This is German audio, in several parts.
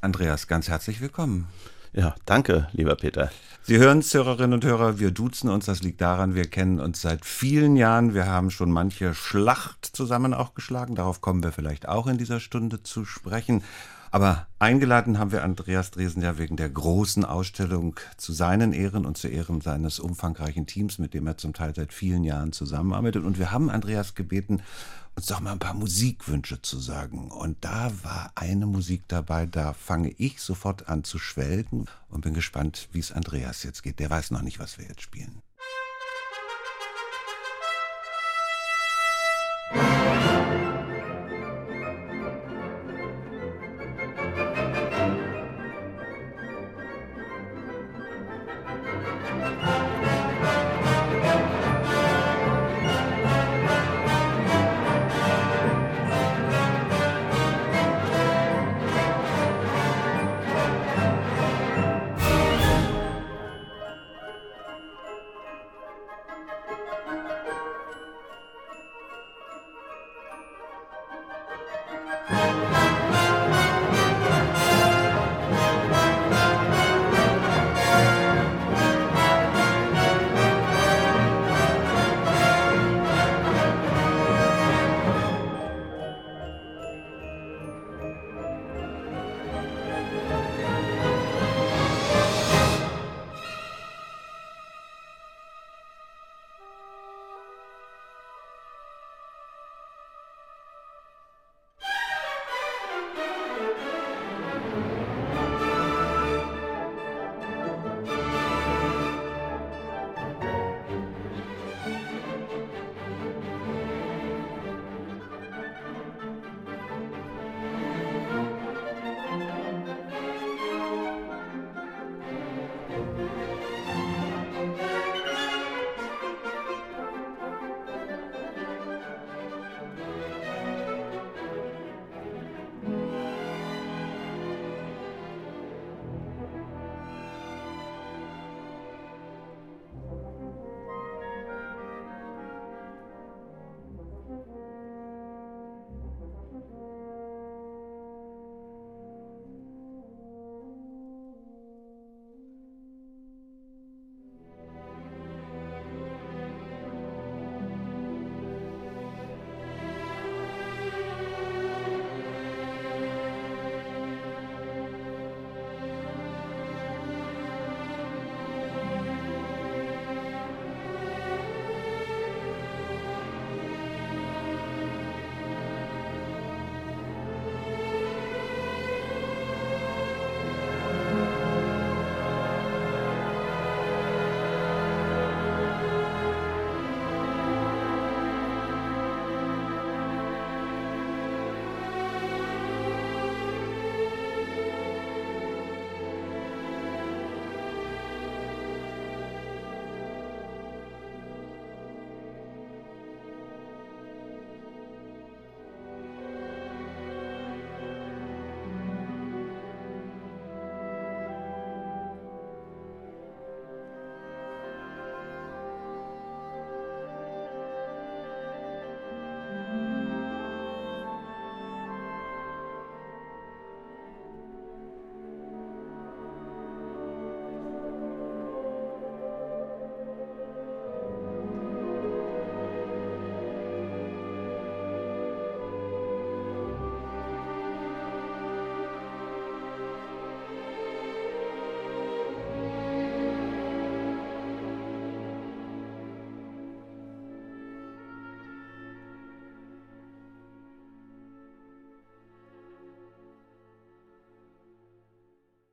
Andreas, ganz herzlich willkommen. Ja, danke, lieber Peter. Sie hören es, Hörerinnen und Hörer, wir duzen uns. Das liegt daran, wir kennen uns seit vielen Jahren. Wir haben schon manche Schlacht zusammen auch geschlagen. Darauf kommen wir vielleicht auch in dieser Stunde zu sprechen. Aber eingeladen haben wir Andreas Dresen ja wegen der großen Ausstellung zu seinen Ehren und zu Ehren seines umfangreichen Teams, mit dem er zum Teil seit vielen Jahren zusammenarbeitet. Und wir haben Andreas gebeten, uns doch mal ein paar Musikwünsche zu sagen. Und da war eine Musik dabei, da fange ich sofort an zu schwelgen und bin gespannt, wie es Andreas jetzt geht. Der weiß noch nicht, was wir jetzt spielen.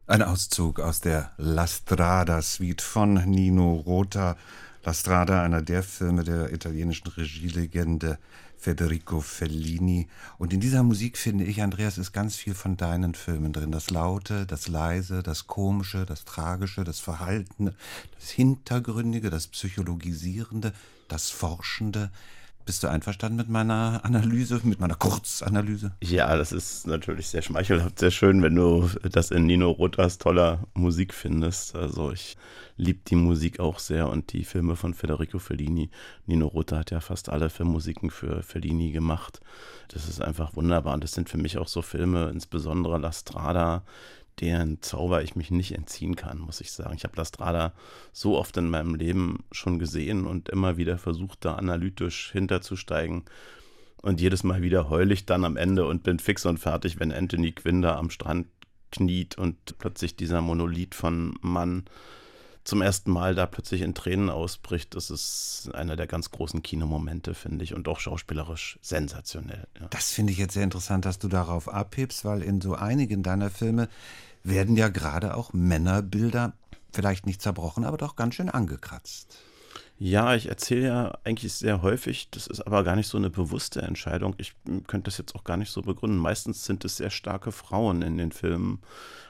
Ein Auszug aus der La Strada Suite von Nino Rota. La Strada, einer der Filme der italienischen Regielegende Federico Fellini. Und in dieser Musik finde ich, Andreas, ist ganz viel von deinen Filmen drin. Das Laute, das Leise, das Komische, das Tragische, das Verhaltene, das Hintergründige, das Psychologisierende, das Forschende. Bist du einverstanden mit meiner Analyse, mit meiner Kurzanalyse? Ja, das ist natürlich sehr schmeichelhaft, sehr schön, wenn du das in Nino Rotas toller Musik findest. Also ich liebe die Musik auch sehr und die Filme von Federico Fellini. Nino Rota hat ja fast alle Filmmusiken für Fellini gemacht. Das ist einfach wunderbar und das sind für mich auch so Filme, insbesondere La Strada, deren Zauber ich mich nicht entziehen kann, muss ich sagen. Ich habe Lastrada so oft in meinem Leben schon gesehen und immer wieder versucht, da analytisch hinterzusteigen. Und jedes Mal wieder heul ich dann am Ende und bin fix und fertig, wenn Anthony Quinn da am Strand kniet und plötzlich dieser Monolith von Mann zum ersten Mal da plötzlich in Tränen ausbricht. Das ist einer der ganz großen Kinomomente, finde ich, und auch schauspielerisch sensationell. Ja. Das finde ich jetzt sehr interessant, dass du darauf abhebst, weil in so einigen deiner Filme werden ja gerade auch Männerbilder vielleicht nicht zerbrochen, aber doch ganz schön angekratzt. Ja, ich erzähle ja eigentlich sehr häufig, das ist aber gar nicht so eine bewusste Entscheidung. Ich könnte das jetzt auch gar nicht so begründen. Meistens sind es sehr starke Frauen in den Filmen,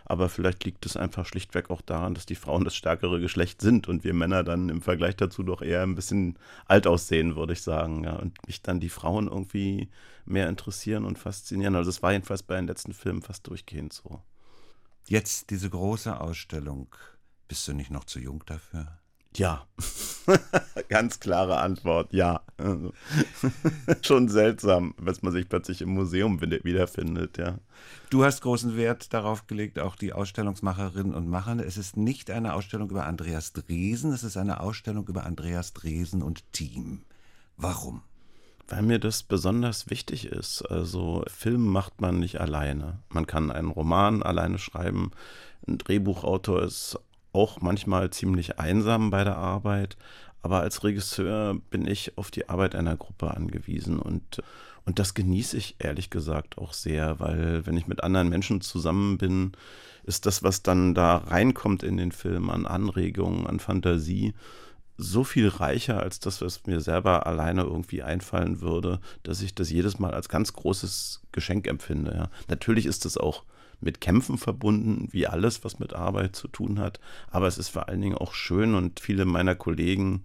aber vielleicht liegt es einfach schlichtweg auch daran, dass die Frauen das stärkere Geschlecht sind und wir Männer dann im Vergleich dazu doch eher ein bisschen alt aussehen, würde ich sagen. Ja, und mich dann die Frauen irgendwie mehr interessieren und faszinieren. Also es war jedenfalls bei den letzten Filmen fast durchgehend so. Jetzt diese große Ausstellung. Bist du nicht noch zu jung dafür? Ja. Ganz klare Antwort, ja. Also, schon seltsam, dass man sich plötzlich im Museum wiederfindet, ja. Du hast großen Wert darauf gelegt, auch die Ausstellungsmacherinnen und Macher. Es ist nicht eine Ausstellung über Andreas Dresen, es ist eine Ausstellung über Andreas Dresen und Team. Warum? Weil mir das besonders wichtig ist. Also Film macht man nicht alleine. Man kann einen Roman alleine schreiben. Ein Drehbuchautor ist auch manchmal ziemlich einsam bei der Arbeit. Aber als Regisseur bin ich auf die Arbeit einer Gruppe angewiesen und, und das genieße ich ehrlich gesagt auch sehr, weil wenn ich mit anderen Menschen zusammen bin, ist das, was dann da reinkommt in den Film an Anregungen, an Fantasie, so viel reicher als das, was mir selber alleine irgendwie einfallen würde, dass ich das jedes Mal als ganz großes Geschenk empfinde. Ja. Natürlich ist es auch mit Kämpfen verbunden, wie alles, was mit Arbeit zu tun hat. Aber es ist vor allen Dingen auch schön und viele meiner Kollegen,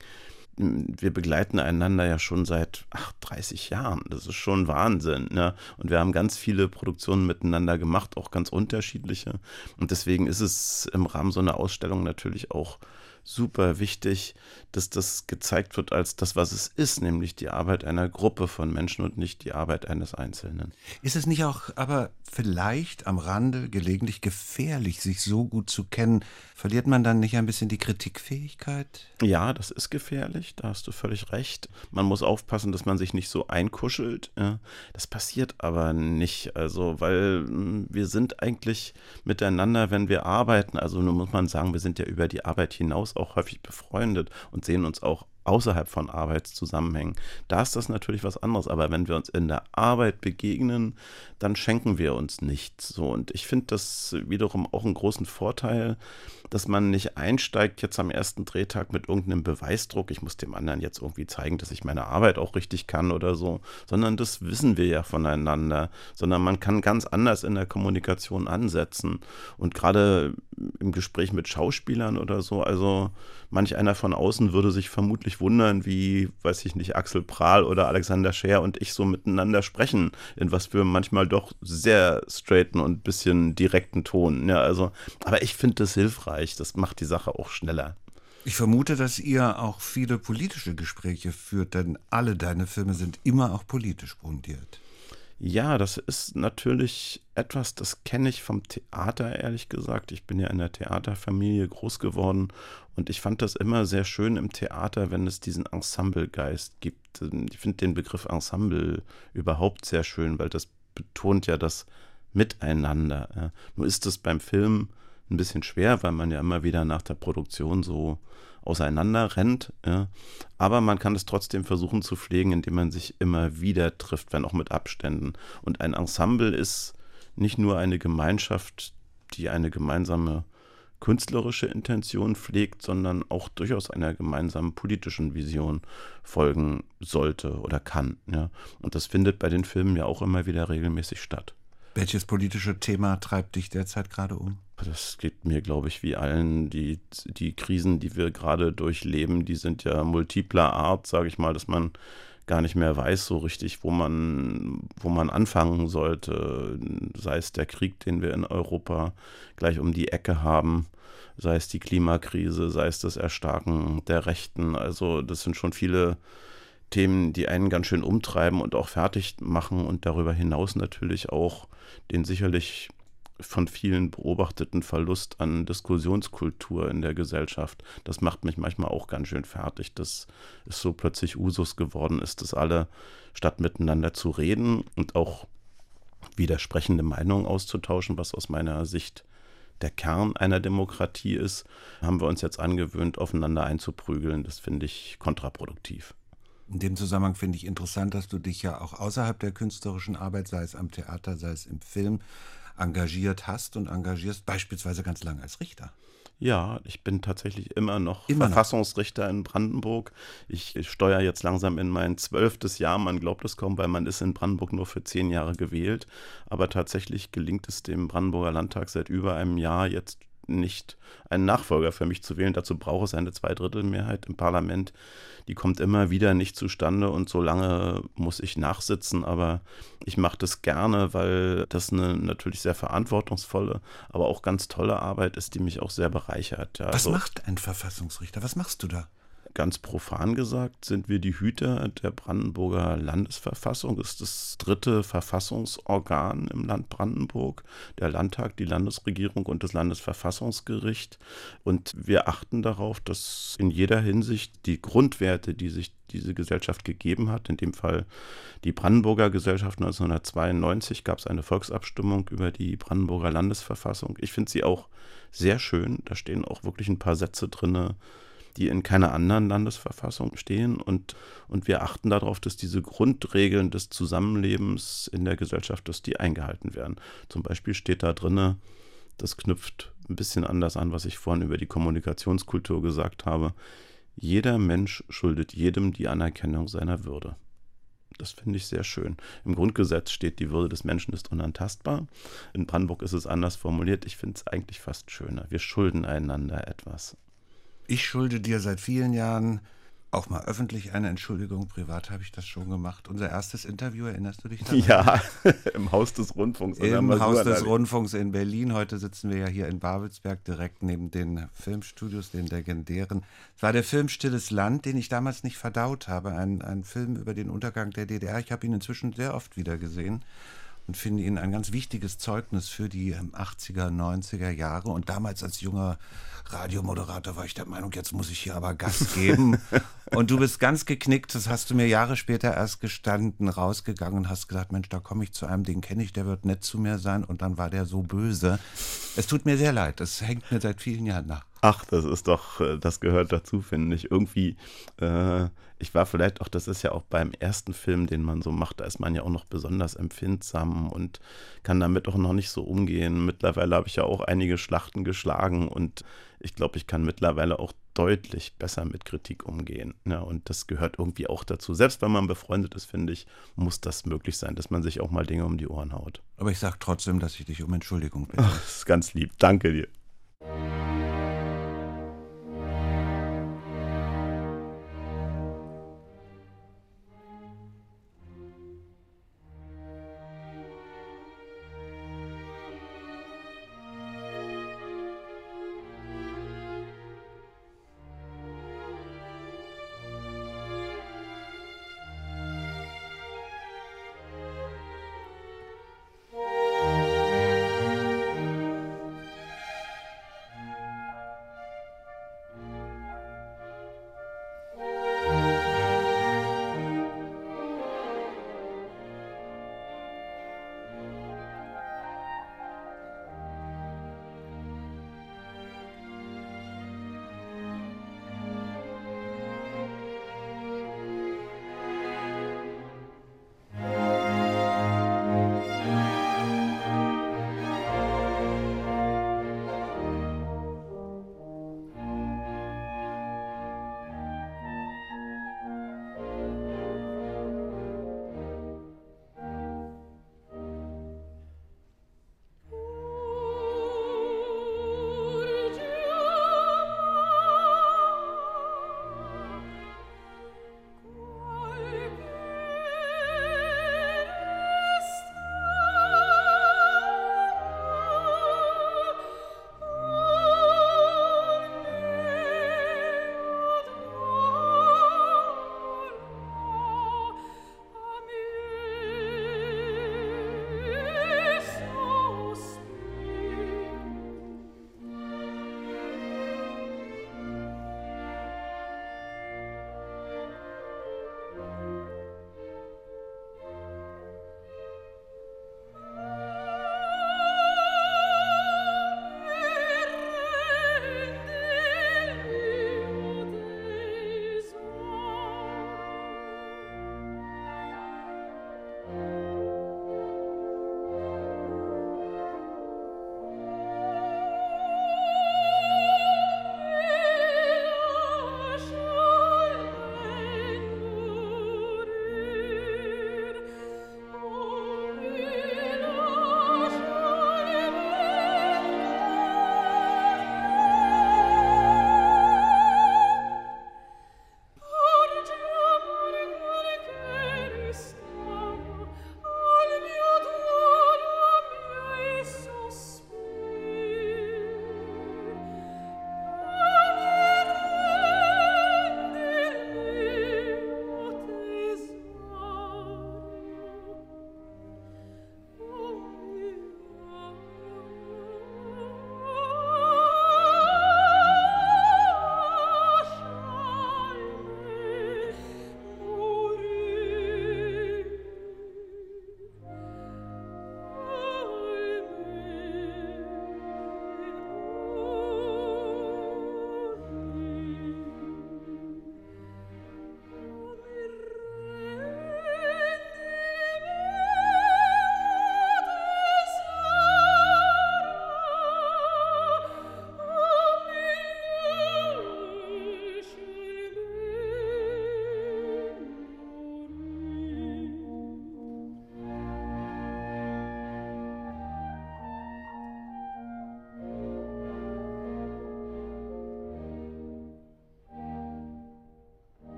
wir begleiten einander ja schon seit ach, 30 Jahren. Das ist schon Wahnsinn. Ne? Und wir haben ganz viele Produktionen miteinander gemacht, auch ganz unterschiedliche. Und deswegen ist es im Rahmen so einer Ausstellung natürlich auch super wichtig, dass das gezeigt wird als das, was es ist, nämlich die Arbeit einer Gruppe von Menschen und nicht die Arbeit eines Einzelnen. Ist es nicht auch aber vielleicht am Rande gelegentlich gefährlich, sich so gut zu kennen? Verliert man dann nicht ein bisschen die Kritikfähigkeit? Ja, das ist gefährlich, da hast du völlig recht. Man muss aufpassen, dass man sich nicht so einkuschelt. Das passiert aber nicht, also weil hm, wir sind eigentlich miteinander, wenn wir arbeiten, also nun muss man sagen, wir sind ja über die Arbeit hinaus auch häufig befreundet und sehen uns auch außerhalb von Arbeitszusammenhängen. Da ist das natürlich was anderes, aber wenn wir uns in der Arbeit begegnen, dann schenken wir uns nichts. So, und ich finde das wiederum auch einen großen Vorteil, dass man nicht einsteigt jetzt am ersten Drehtag mit irgendeinem Beweisdruck, ich muss dem anderen jetzt irgendwie zeigen, dass ich meine Arbeit auch richtig kann oder so, sondern das wissen wir ja voneinander, sondern man kann ganz anders in der Kommunikation ansetzen. Und gerade im Gespräch mit Schauspielern oder so, also manch einer von außen würde sich vermutlich wundern, wie, weiß ich nicht, Axel Prahl oder Alexander Scher und ich so miteinander sprechen, in was für manchmal doch sehr straighten und bisschen direkten Ton. Ja, also, aber ich finde das hilfreich, das macht die Sache auch schneller. Ich vermute, dass ihr auch viele politische Gespräche führt, denn alle deine Filme sind immer auch politisch grundiert. Ja, das ist natürlich etwas, das kenne ich vom Theater, ehrlich gesagt. Ich bin ja in der Theaterfamilie groß geworden und ich fand das immer sehr schön im Theater, wenn es diesen Ensemblegeist gibt. Ich finde den Begriff Ensemble überhaupt sehr schön, weil das betont ja das Miteinander. Nur ist es beim Film ein bisschen schwer, weil man ja immer wieder nach der Produktion so auseinander rennt. Ja. Aber man kann es trotzdem versuchen zu pflegen, indem man sich immer wieder trifft, wenn auch mit Abständen. Und ein Ensemble ist nicht nur eine Gemeinschaft, die eine gemeinsame künstlerische Intention pflegt, sondern auch durchaus einer gemeinsamen politischen Vision folgen sollte oder kann. Ja. Und das findet bei den Filmen ja auch immer wieder regelmäßig statt. Welches politische Thema treibt dich derzeit gerade um? Das geht mir, glaube ich, wie allen. Die, die Krisen, die wir gerade durchleben, die sind ja multipler Art, sage ich mal, dass man gar nicht mehr weiß so richtig, wo man, wo man anfangen sollte. Sei es der Krieg, den wir in Europa gleich um die Ecke haben, sei es die Klimakrise, sei es das Erstarken der Rechten. Also das sind schon viele Themen, die einen ganz schön umtreiben und auch fertig machen und darüber hinaus natürlich auch den sicherlich von vielen beobachteten Verlust an Diskussionskultur in der Gesellschaft. Das macht mich manchmal auch ganz schön fertig, dass es so plötzlich Usus geworden ist, dass alle statt miteinander zu reden und auch widersprechende Meinungen auszutauschen, was aus meiner Sicht der Kern einer Demokratie ist, haben wir uns jetzt angewöhnt, aufeinander einzuprügeln. Das finde ich kontraproduktiv. In dem Zusammenhang finde ich interessant, dass du dich ja auch außerhalb der künstlerischen Arbeit, sei es am Theater, sei es im Film, engagiert hast und engagierst, beispielsweise ganz lange als Richter. Ja, ich bin tatsächlich immer noch immer Verfassungsrichter noch. in Brandenburg. Ich, ich steuere jetzt langsam in mein zwölftes Jahr. Man glaubt es kaum, weil man ist in Brandenburg nur für zehn Jahre gewählt. Aber tatsächlich gelingt es dem Brandenburger Landtag seit über einem Jahr jetzt nicht einen Nachfolger für mich zu wählen. Dazu braucht es eine Zweidrittelmehrheit im Parlament. Die kommt immer wieder nicht zustande und so lange muss ich nachsitzen. Aber ich mache das gerne, weil das eine natürlich sehr verantwortungsvolle, aber auch ganz tolle Arbeit ist, die mich auch sehr bereichert. Ja, Was also, macht ein Verfassungsrichter? Was machst du da? Ganz profan gesagt sind wir die Hüter der Brandenburger Landesverfassung. Ist das dritte Verfassungsorgan im Land Brandenburg. Der Landtag, die Landesregierung und das Landesverfassungsgericht. Und wir achten darauf, dass in jeder Hinsicht die Grundwerte, die sich diese Gesellschaft gegeben hat, in dem Fall die Brandenburger Gesellschaft 1992 gab es eine Volksabstimmung über die Brandenburger Landesverfassung. Ich finde sie auch sehr schön. Da stehen auch wirklich ein paar Sätze drin, die in keiner anderen Landesverfassung stehen. Und, und wir achten darauf, dass diese Grundregeln des Zusammenlebens in der Gesellschaft, dass die eingehalten werden. Zum Beispiel steht da drin, das knüpft ein bisschen anders an, was ich vorhin über die Kommunikationskultur gesagt habe. Jeder Mensch schuldet jedem die Anerkennung seiner Würde. Das finde ich sehr schön. Im Grundgesetz steht, die Würde des Menschen ist unantastbar. In Brandenburg ist es anders formuliert. Ich finde es eigentlich fast schöner. Wir schulden einander etwas. Ich schulde dir seit vielen Jahren auch mal öffentlich eine Entschuldigung. Privat habe ich das schon gemacht. Unser erstes Interview, erinnerst du dich daran? Ja, im Haus des Rundfunks. Im Haus des Rundfunks in Berlin. Heute sitzen wir ja hier in Babelsberg, direkt neben den Filmstudios, den legendären. Es war der Film Stilles Land, den ich damals nicht verdaut habe. Ein, ein Film über den Untergang der DDR. Ich habe ihn inzwischen sehr oft wieder gesehen und finde ihn ein ganz wichtiges Zeugnis für die 80er, ähm, 90er Jahre. Und damals als junger Radiomoderator war ich der Meinung, jetzt muss ich hier aber Gas geben. und du bist ganz geknickt, das hast du mir Jahre später erst gestanden, rausgegangen und hast gesagt, Mensch, da komme ich zu einem, den kenne ich, der wird nett zu mir sein. Und dann war der so böse. Es tut mir sehr leid, das hängt mir seit vielen Jahren nach. Ach, das ist doch, äh, das gehört dazu, finde ich. Irgendwie, äh, ich war vielleicht auch, das ist ja auch beim ersten Film, den man so macht, da ist man ja auch noch besonders empfindsam und kann damit auch noch nicht so umgehen. Mittlerweile habe ich ja auch einige Schlachten geschlagen und ich glaube, ich kann mittlerweile auch deutlich besser mit Kritik umgehen. Ja, und das gehört irgendwie auch dazu. Selbst wenn man befreundet ist, finde ich, muss das möglich sein, dass man sich auch mal Dinge um die Ohren haut. Aber ich sage trotzdem, dass ich dich um Entschuldigung bitte. Ach, das ist ganz lieb. Danke dir.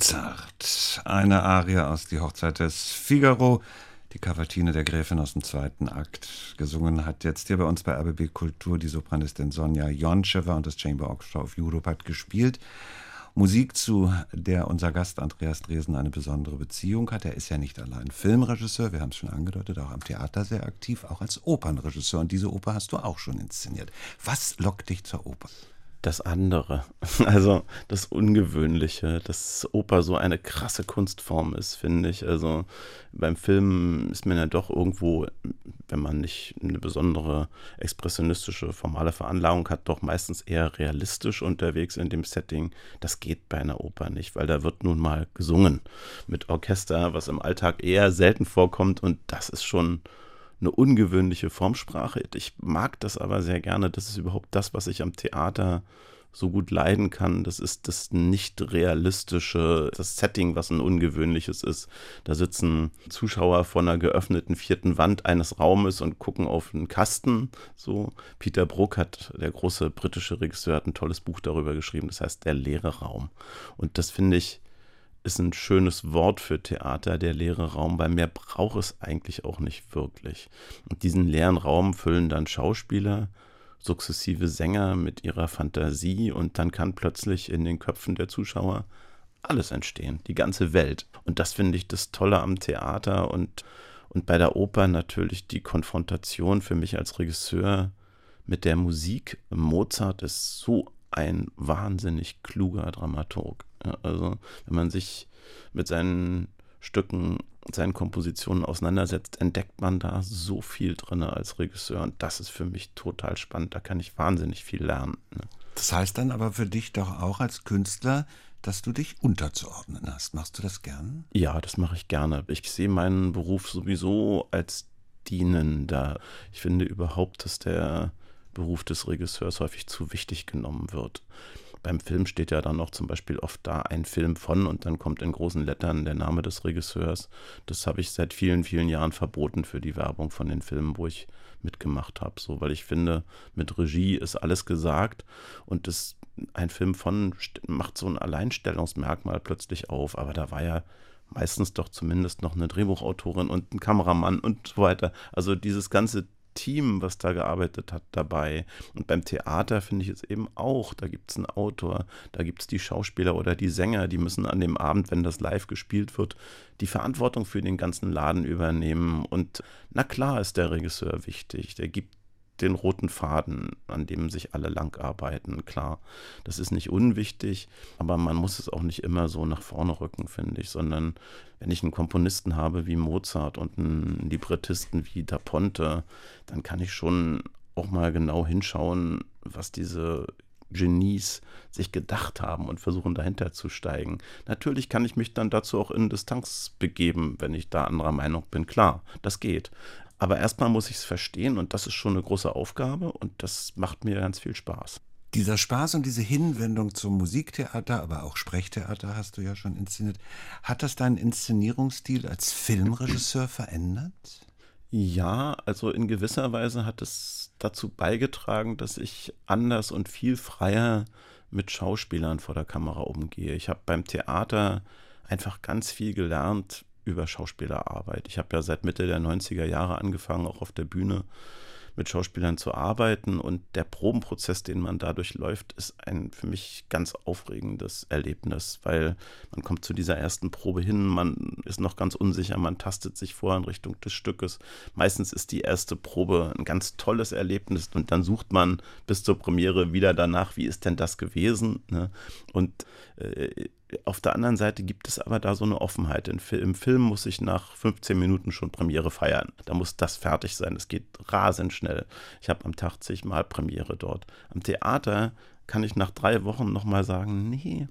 Mozart, eine Arie aus Die Hochzeit des Figaro, die Cavatine der Gräfin aus dem zweiten Akt. Gesungen hat jetzt hier bei uns bei RBB Kultur die Sopranistin Sonja Jonchewa und das Chamber Orchestra of Europe hat gespielt. Musik, zu der unser Gast Andreas Dresen eine besondere Beziehung hat. Er ist ja nicht allein Filmregisseur, wir haben es schon angedeutet, auch am Theater sehr aktiv, auch als Opernregisseur. Und diese Oper hast du auch schon inszeniert. Was lockt dich zur Oper? Das andere, also das Ungewöhnliche, dass Oper so eine krasse Kunstform ist, finde ich. Also beim Film ist man ja doch irgendwo, wenn man nicht eine besondere expressionistische, formale Veranlagung hat, doch meistens eher realistisch unterwegs in dem Setting. Das geht bei einer Oper nicht, weil da wird nun mal gesungen mit Orchester, was im Alltag eher selten vorkommt und das ist schon eine ungewöhnliche Formsprache. Ich mag das aber sehr gerne. Das ist überhaupt das, was ich am Theater so gut leiden kann. Das ist das nicht realistische, das Setting, was ein ungewöhnliches ist. Da sitzen Zuschauer vor einer geöffneten vierten Wand eines Raumes und gucken auf einen Kasten. So, Peter Brook hat, der große britische Regisseur, hat ein tolles Buch darüber geschrieben. Das heißt Der leere Raum. Und das finde ich ist ein schönes Wort für Theater, der leere Raum, weil mehr braucht es eigentlich auch nicht wirklich. Und diesen leeren Raum füllen dann Schauspieler, sukzessive Sänger mit ihrer Fantasie und dann kann plötzlich in den Köpfen der Zuschauer alles entstehen, die ganze Welt. Und das finde ich das Tolle am Theater und, und bei der Oper natürlich die Konfrontation für mich als Regisseur mit der Musik. Mozart ist so ein wahnsinnig kluger Dramaturg. Ja, also wenn man sich mit seinen Stücken, seinen Kompositionen auseinandersetzt, entdeckt man da so viel drin als Regisseur. Und das ist für mich total spannend. Da kann ich wahnsinnig viel lernen. Ne? Das heißt dann aber für dich doch auch als Künstler, dass du dich unterzuordnen hast. Machst du das gern? Ja, das mache ich gerne. Ich sehe meinen Beruf sowieso als dienender. Ich finde überhaupt, dass der Beruf des Regisseurs häufig zu wichtig genommen wird. Beim Film steht ja dann noch zum Beispiel oft da ein Film von und dann kommt in großen Lettern der Name des Regisseurs. Das habe ich seit vielen, vielen Jahren verboten für die Werbung von den Filmen, wo ich mitgemacht habe. So, weil ich finde, mit Regie ist alles gesagt und das, ein Film von macht so ein Alleinstellungsmerkmal plötzlich auf. Aber da war ja meistens doch zumindest noch eine Drehbuchautorin und ein Kameramann und so weiter. Also dieses ganze Team, was da gearbeitet hat, dabei. Und beim Theater finde ich es eben auch. Da gibt es einen Autor, da gibt es die Schauspieler oder die Sänger, die müssen an dem Abend, wenn das live gespielt wird, die Verantwortung für den ganzen Laden übernehmen. Und na klar ist der Regisseur wichtig. Der gibt den roten Faden, an dem sich alle lang arbeiten. Klar, das ist nicht unwichtig, aber man muss es auch nicht immer so nach vorne rücken, finde ich, sondern wenn ich einen Komponisten habe wie Mozart und einen Librettisten wie Da Ponte, dann kann ich schon auch mal genau hinschauen, was diese Genies sich gedacht haben und versuchen dahinter zu steigen. Natürlich kann ich mich dann dazu auch in Distanz begeben, wenn ich da anderer Meinung bin. Klar, das geht. Aber erstmal muss ich es verstehen und das ist schon eine große Aufgabe und das macht mir ganz viel Spaß. Dieser Spaß und diese Hinwendung zum Musiktheater, aber auch Sprechtheater hast du ja schon inszeniert, hat das deinen Inszenierungsstil als Filmregisseur verändert? Ja, also in gewisser Weise hat es dazu beigetragen, dass ich anders und viel freier mit Schauspielern vor der Kamera umgehe. Ich habe beim Theater einfach ganz viel gelernt, über Schauspielerarbeit. Ich habe ja seit Mitte der 90er Jahre angefangen, auch auf der Bühne mit Schauspielern zu arbeiten und der Probenprozess, den man dadurch läuft, ist ein für mich ganz aufregendes Erlebnis, weil man kommt zu dieser ersten Probe hin, man ist noch ganz unsicher, man tastet sich vor in Richtung des Stückes. Meistens ist die erste Probe ein ganz tolles Erlebnis und dann sucht man bis zur Premiere wieder danach, wie ist denn das gewesen? Ne? Und äh, auf der anderen Seite gibt es aber da so eine Offenheit. Im Film muss ich nach 15 Minuten schon Premiere feiern. Da muss das fertig sein. Es geht rasend schnell. Ich habe am Tag zigmal Premiere dort. Am Theater kann ich nach drei Wochen nochmal sagen, nee,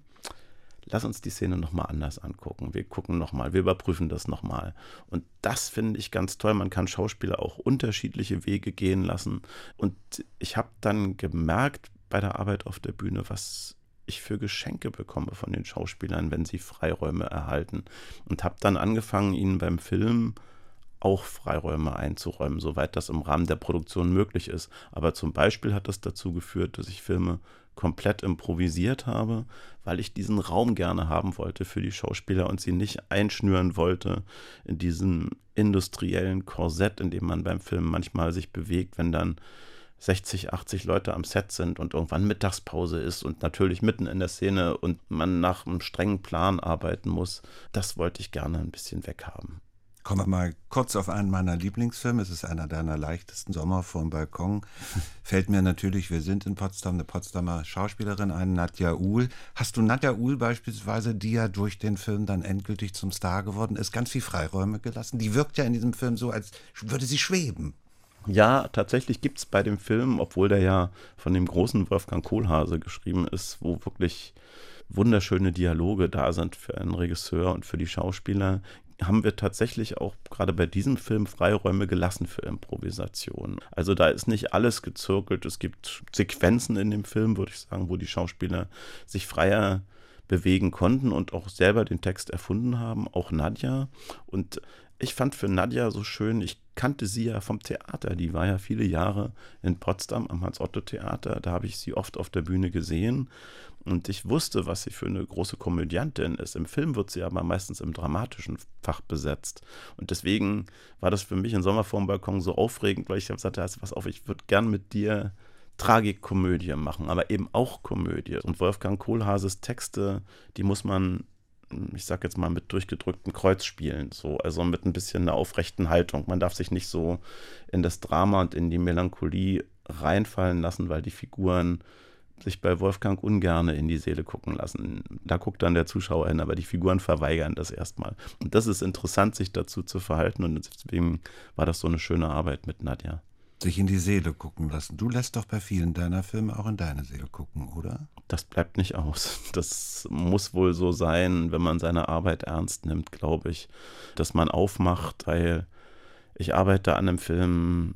lass uns die Szene nochmal anders angucken. Wir gucken nochmal, wir überprüfen das nochmal. Und das finde ich ganz toll. Man kann Schauspieler auch unterschiedliche Wege gehen lassen. Und ich habe dann gemerkt bei der Arbeit auf der Bühne, was ich für Geschenke bekomme von den Schauspielern, wenn sie Freiräume erhalten. Und habe dann angefangen, ihnen beim Film auch Freiräume einzuräumen, soweit das im Rahmen der Produktion möglich ist. Aber zum Beispiel hat das dazu geführt, dass ich Filme komplett improvisiert habe, weil ich diesen Raum gerne haben wollte für die Schauspieler und sie nicht einschnüren wollte in diesem industriellen Korsett, in dem man beim Film manchmal sich bewegt, wenn dann 60, 80 Leute am Set sind und irgendwann Mittagspause ist und natürlich mitten in der Szene und man nach einem strengen Plan arbeiten muss. Das wollte ich gerne ein bisschen weghaben. Kommen wir mal kurz auf einen meiner Lieblingsfilme. Es ist einer deiner leichtesten Sommer vom Balkon. Fällt mir natürlich, wir sind in Potsdam, eine Potsdamer Schauspielerin ein, Nadja Uhl. Hast du Nadja Uhl beispielsweise, die ja durch den Film dann endgültig zum Star geworden ist, ganz viel Freiräume gelassen? Die wirkt ja in diesem Film so, als würde sie schweben. Ja, tatsächlich gibt es bei dem Film, obwohl der ja von dem großen Wolfgang Kohlhase geschrieben ist, wo wirklich wunderschöne Dialoge da sind für einen Regisseur und für die Schauspieler, haben wir tatsächlich auch gerade bei diesem Film Freiräume gelassen für Improvisation. Also da ist nicht alles gezirkelt. Es gibt Sequenzen in dem Film, würde ich sagen, wo die Schauspieler sich freier bewegen konnten und auch selber den Text erfunden haben, auch Nadja. Und ich fand für Nadja so schön, ich kannte sie ja vom Theater. Die war ja viele Jahre in Potsdam am Hans-Otto-Theater. Da habe ich sie oft auf der Bühne gesehen. Und ich wusste, was sie für eine große Komödiantin ist. Im Film wird sie aber meistens im dramatischen Fach besetzt. Und deswegen war das für mich in Sommer vorm Balkon so aufregend, weil ich gesagt habe, pass auf, ich würde gern mit dir Tragikkomödie machen, aber eben auch Komödie. Und Wolfgang Kohlhaases Texte, die muss man ich sag jetzt mal, mit durchgedrückten Kreuzspielen, so, also mit ein bisschen einer aufrechten Haltung. Man darf sich nicht so in das Drama und in die Melancholie reinfallen lassen, weil die Figuren sich bei Wolfgang ungerne in die Seele gucken lassen. Da guckt dann der Zuschauer hin, aber die Figuren verweigern das erstmal. Und das ist interessant, sich dazu zu verhalten und deswegen war das so eine schöne Arbeit mit Nadja sich in die Seele gucken lassen. Du lässt doch bei vielen deiner Filme auch in deine Seele gucken, oder? Das bleibt nicht aus. Das muss wohl so sein, wenn man seine Arbeit ernst nimmt, glaube ich, dass man aufmacht, weil ich arbeite an einem Film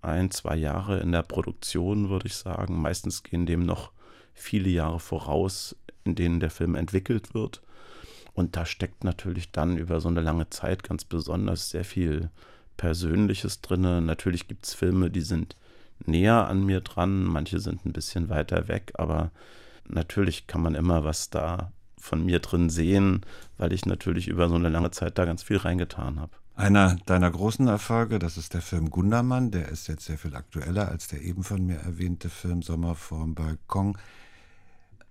ein, zwei Jahre in der Produktion, würde ich sagen. Meistens gehen dem noch viele Jahre voraus, in denen der Film entwickelt wird. Und da steckt natürlich dann über so eine lange Zeit ganz besonders sehr viel Persönliches drin. Natürlich gibt es Filme, die sind näher an mir dran, manche sind ein bisschen weiter weg, aber natürlich kann man immer was da von mir drin sehen, weil ich natürlich über so eine lange Zeit da ganz viel reingetan habe. Einer deiner großen Erfolge, das ist der Film Gundermann, der ist jetzt sehr viel aktueller als der eben von mir erwähnte Film Sommer vorm Balkon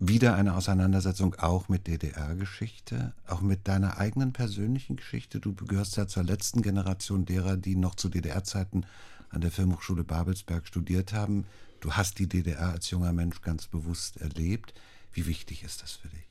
wieder eine Auseinandersetzung auch mit DDR-Geschichte, auch mit deiner eigenen persönlichen Geschichte. Du gehörst ja zur letzten Generation derer, die noch zu DDR-Zeiten an der Filmhochschule Babelsberg studiert haben. Du hast die DDR als junger Mensch ganz bewusst erlebt. Wie wichtig ist das für dich?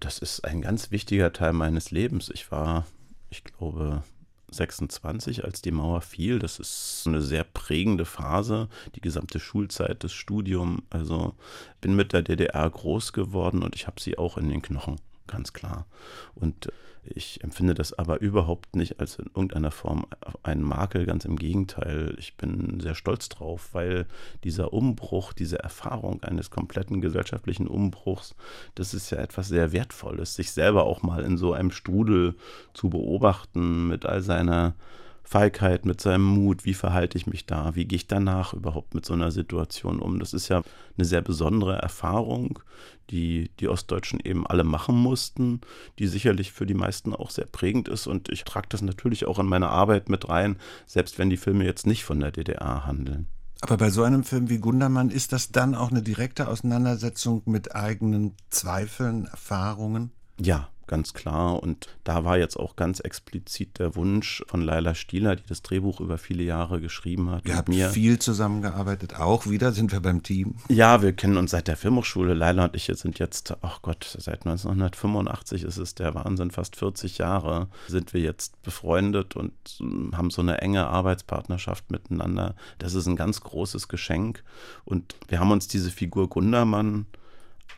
Das ist ein ganz wichtiger Teil meines Lebens. Ich war, ich glaube, 26, als die Mauer fiel. Das ist eine sehr prägende Phase, die gesamte Schulzeit, das Studium. Also bin mit der DDR groß geworden und ich habe sie auch in den Knochen, ganz klar. Und ich empfinde das aber überhaupt nicht als in irgendeiner Form einen Makel, ganz im Gegenteil. Ich bin sehr stolz drauf, weil dieser Umbruch, diese Erfahrung eines kompletten gesellschaftlichen Umbruchs, das ist ja etwas sehr Wertvolles, sich selber auch mal in so einem Strudel zu beobachten mit all seiner Feigheit, mit seinem Mut, wie verhalte ich mich da, wie gehe ich danach überhaupt mit so einer Situation um. Das ist ja eine sehr besondere Erfahrung, die die Ostdeutschen eben alle machen mussten, die sicherlich für die meisten auch sehr prägend ist und ich trage das natürlich auch in meine Arbeit mit rein, selbst wenn die Filme jetzt nicht von der DDR handeln. Aber bei so einem Film wie Gundermann ist das dann auch eine direkte Auseinandersetzung mit eigenen Zweifeln, Erfahrungen? Ja, ganz klar. Und da war jetzt auch ganz explizit der Wunsch von Laila Stieler, die das Drehbuch über viele Jahre geschrieben hat. Wir haben viel zusammengearbeitet, auch wieder sind wir beim Team. Ja, wir kennen uns seit der Filmhochschule. Laila und ich sind jetzt, ach Gott, seit 1985 ist es der Wahnsinn, fast 40 Jahre sind wir jetzt befreundet und haben so eine enge Arbeitspartnerschaft miteinander. Das ist ein ganz großes Geschenk. Und wir haben uns diese Figur Gundermann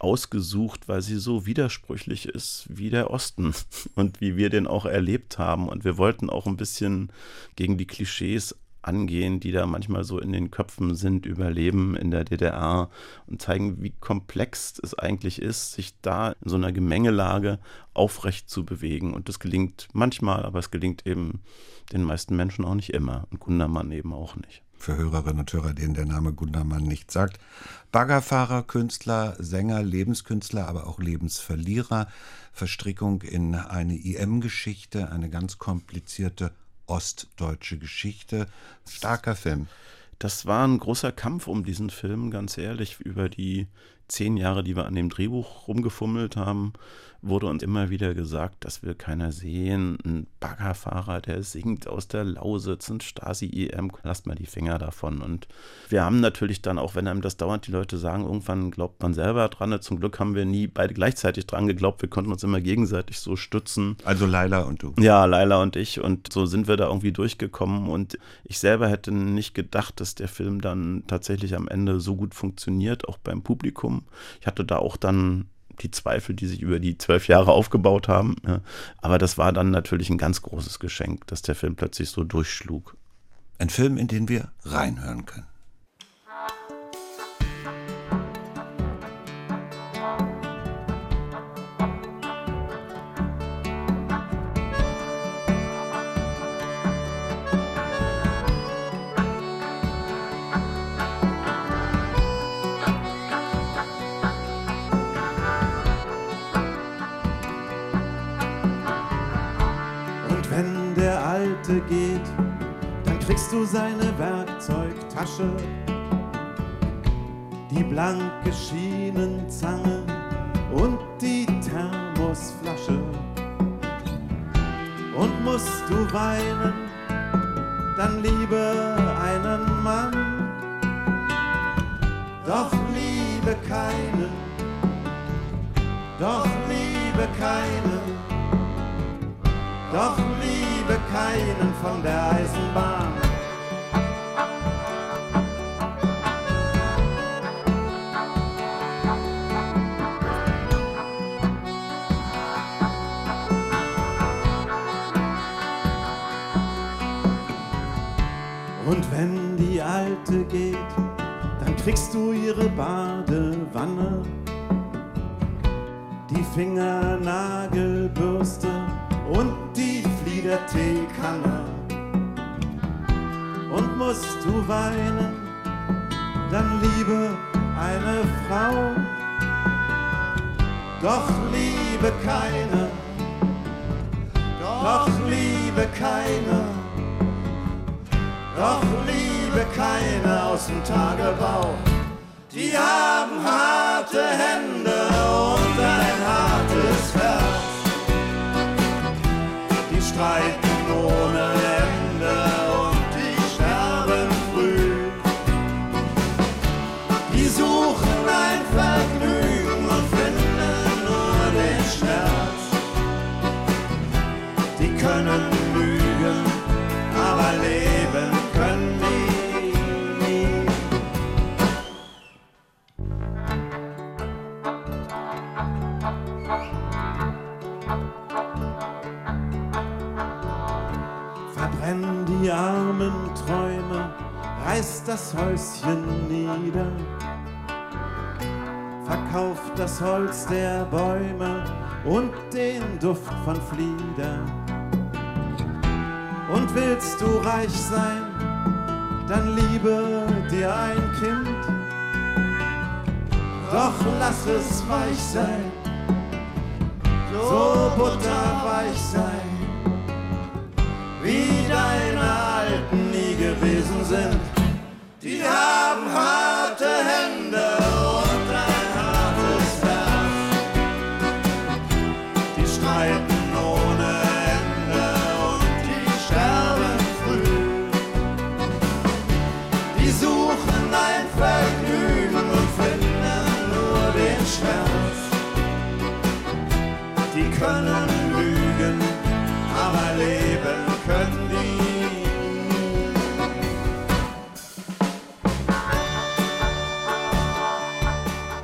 ausgesucht, weil sie so widersprüchlich ist wie der Osten und wie wir den auch erlebt haben. Und wir wollten auch ein bisschen gegen die Klischees angehen, die da manchmal so in den Köpfen sind, überleben in der DDR und zeigen, wie komplex es eigentlich ist, sich da in so einer Gemengelage aufrecht zu bewegen. Und das gelingt manchmal, aber es gelingt eben den meisten Menschen auch nicht immer und Gundermann eben auch nicht. Für Hörerinnen und Hörer, denen der Name Gundermann nicht sagt. Baggerfahrer, Künstler, Sänger, Lebenskünstler, aber auch Lebensverlierer. Verstrickung in eine IM-Geschichte, eine ganz komplizierte ostdeutsche Geschichte. Starker Film. Das war ein großer Kampf um diesen Film, ganz ehrlich, über die zehn Jahre, die wir an dem Drehbuch rumgefummelt haben wurde uns immer wieder gesagt, das will keiner sehen. Ein Baggerfahrer, der singt aus der Lausitz, ein Stasi-EM, lasst mal die Finger davon. Und wir haben natürlich dann, auch wenn einem das dauernd die Leute sagen, irgendwann glaubt man selber dran. Zum Glück haben wir nie beide gleichzeitig dran geglaubt. Wir konnten uns immer gegenseitig so stützen. Also Laila und du. Ja, Laila und ich. Und so sind wir da irgendwie durchgekommen. Und ich selber hätte nicht gedacht, dass der Film dann tatsächlich am Ende so gut funktioniert, auch beim Publikum. Ich hatte da auch dann die Zweifel, die sich über die zwölf Jahre aufgebaut haben. Ja. Aber das war dann natürlich ein ganz großes Geschenk, dass der Film plötzlich so durchschlug. Ein Film, in den wir reinhören können. Seite geht, dann kriegst du seine Werkzeugtasche, die blanke Schienenzange und die Thermosflasche. Und musst du weinen, dann liebe einen Mann, doch liebe keinen, doch liebe keinen, doch liebe keinen von der Eisenbahn. Und wenn die Alte geht, dann kriegst du ihre Badewanne, die Fingernagelbürste und die der Teekanne. Und musst du weinen, dann liebe eine Frau, doch liebe keine, doch liebe keine, doch liebe keine aus dem Tagebau. Die haben harte Hände streiten Häuschen nieder. Verkauf das Holz der Bäume und den Duft von Flieder. Und willst du reich sein, dann liebe dir ein Kind. Doch lass es weich sein, so butterweich sein wie deine Alten nie gewesen sind. Die haben harte Hände und ein hartes Herz. Die streiten ohne Ende und die sterben früh. Die suchen ein Vergnügen und finden nur den Schmerz. Die können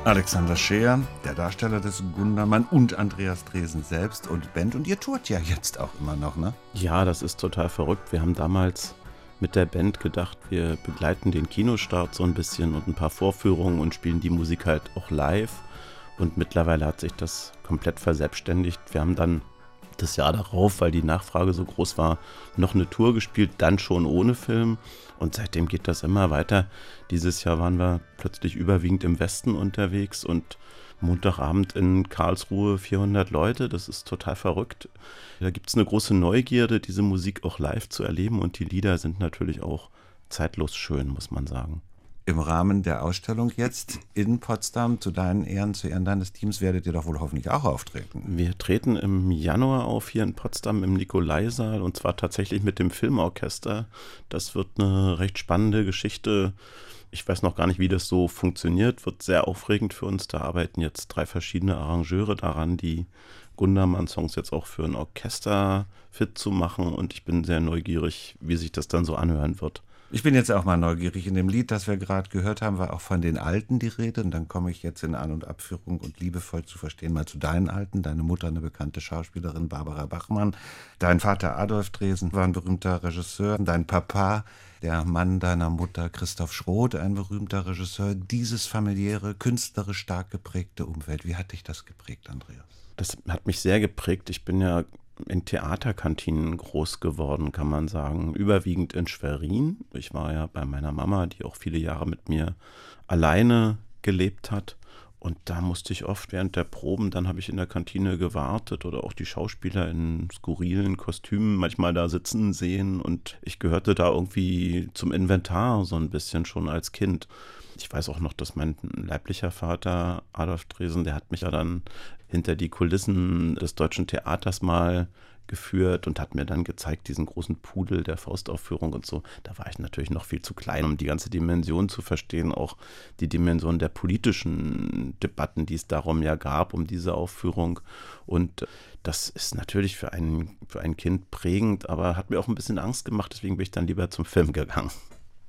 Alexander Scheer, der Darsteller des Gundermann und Andreas Dresen selbst und Band. Und ihr tourt ja jetzt auch immer noch, ne? Ja, das ist total verrückt. Wir haben damals mit der Band gedacht, wir begleiten den Kinostart so ein bisschen und ein paar Vorführungen und spielen die Musik halt auch live. Und mittlerweile hat sich das komplett verselbstständigt. Wir haben dann das Jahr darauf, weil die Nachfrage so groß war, noch eine Tour gespielt, dann schon ohne Film. Und seitdem geht das immer weiter. Dieses Jahr waren wir plötzlich überwiegend im Westen unterwegs und Montagabend in Karlsruhe 400 Leute. Das ist total verrückt. Da gibt es eine große Neugierde, diese Musik auch live zu erleben. Und die Lieder sind natürlich auch zeitlos schön, muss man sagen. Im Rahmen der Ausstellung jetzt in Potsdam zu deinen Ehren, zu Ehren deines Teams werdet ihr doch wohl hoffentlich auch auftreten. Wir treten im Januar auf hier in Potsdam im Nikolaisaal und zwar tatsächlich mit dem Filmorchester. Das wird eine recht spannende Geschichte. Ich weiß noch gar nicht, wie das so funktioniert. Wird sehr aufregend für uns. Da arbeiten jetzt drei verschiedene Arrangeure daran, die Gundermann-Songs jetzt auch für ein Orchester fit zu machen. Und ich bin sehr neugierig, wie sich das dann so anhören wird. Ich bin jetzt auch mal neugierig. In dem Lied, das wir gerade gehört haben, war auch von den Alten die Rede. Und dann komme ich jetzt in An- und Abführung und liebevoll zu verstehen mal zu deinen Alten. Deine Mutter, eine bekannte Schauspielerin, Barbara Bachmann. Dein Vater Adolf Dresen war ein berühmter Regisseur. Dein Papa, der Mann deiner Mutter, Christoph Schroth, ein berühmter Regisseur. Dieses familiäre, künstlerisch stark geprägte Umfeld. Wie hat dich das geprägt, Andreas? Das hat mich sehr geprägt. Ich bin ja in Theaterkantinen groß geworden, kann man sagen. Überwiegend in Schwerin. Ich war ja bei meiner Mama, die auch viele Jahre mit mir alleine gelebt hat. Und da musste ich oft während der Proben, dann habe ich in der Kantine gewartet oder auch die Schauspieler in skurrilen Kostümen manchmal da sitzen sehen. Und ich gehörte da irgendwie zum Inventar so ein bisschen schon als Kind. Ich weiß auch noch, dass mein leiblicher Vater Adolf Dresen, der hat mich ja dann hinter die Kulissen des deutschen Theaters mal geführt und hat mir dann gezeigt, diesen großen Pudel der Faustaufführung und so. Da war ich natürlich noch viel zu klein, um die ganze Dimension zu verstehen, auch die Dimension der politischen Debatten, die es darum ja gab, um diese Aufführung. Und das ist natürlich für ein, für ein Kind prägend, aber hat mir auch ein bisschen Angst gemacht, deswegen bin ich dann lieber zum Film gegangen.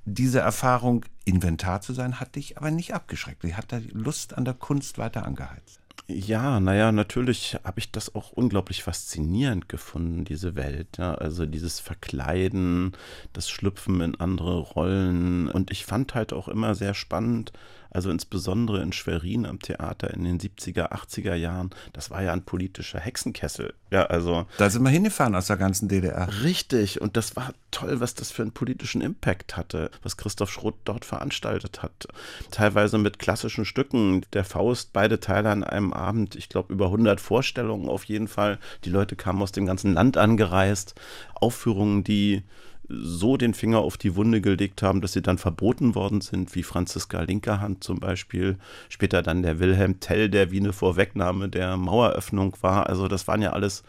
Diese Erfahrung, Inventar zu sein, hat dich aber nicht abgeschreckt. Die hat die Lust an der Kunst weiter angeheizt. Ja, naja, natürlich habe ich das auch unglaublich faszinierend gefunden, diese Welt. Ja? Also dieses Verkleiden, das Schlüpfen in andere Rollen. Und ich fand halt auch immer sehr spannend, also insbesondere in Schwerin am Theater in den 70er, 80er Jahren, das war ja ein politischer Hexenkessel. Ja, also. Da sind wir hingefahren aus der ganzen DDR. Richtig. Und das war toll, was das für einen politischen Impact hatte, was Christoph Schroth dort veranstaltet hat. Teilweise mit klassischen Stücken. Der Faust, beide Teile an einem Abend. Ich glaube, über 100 Vorstellungen auf jeden Fall. Die Leute kamen aus dem ganzen Land angereist. Aufführungen, die so den Finger auf die Wunde gelegt haben, dass sie dann verboten worden sind, wie Franziska Linkerhand zum Beispiel. Später dann der Wilhelm Tell, der wie eine Vorwegnahme der Maueröffnung war. Also das waren ja alles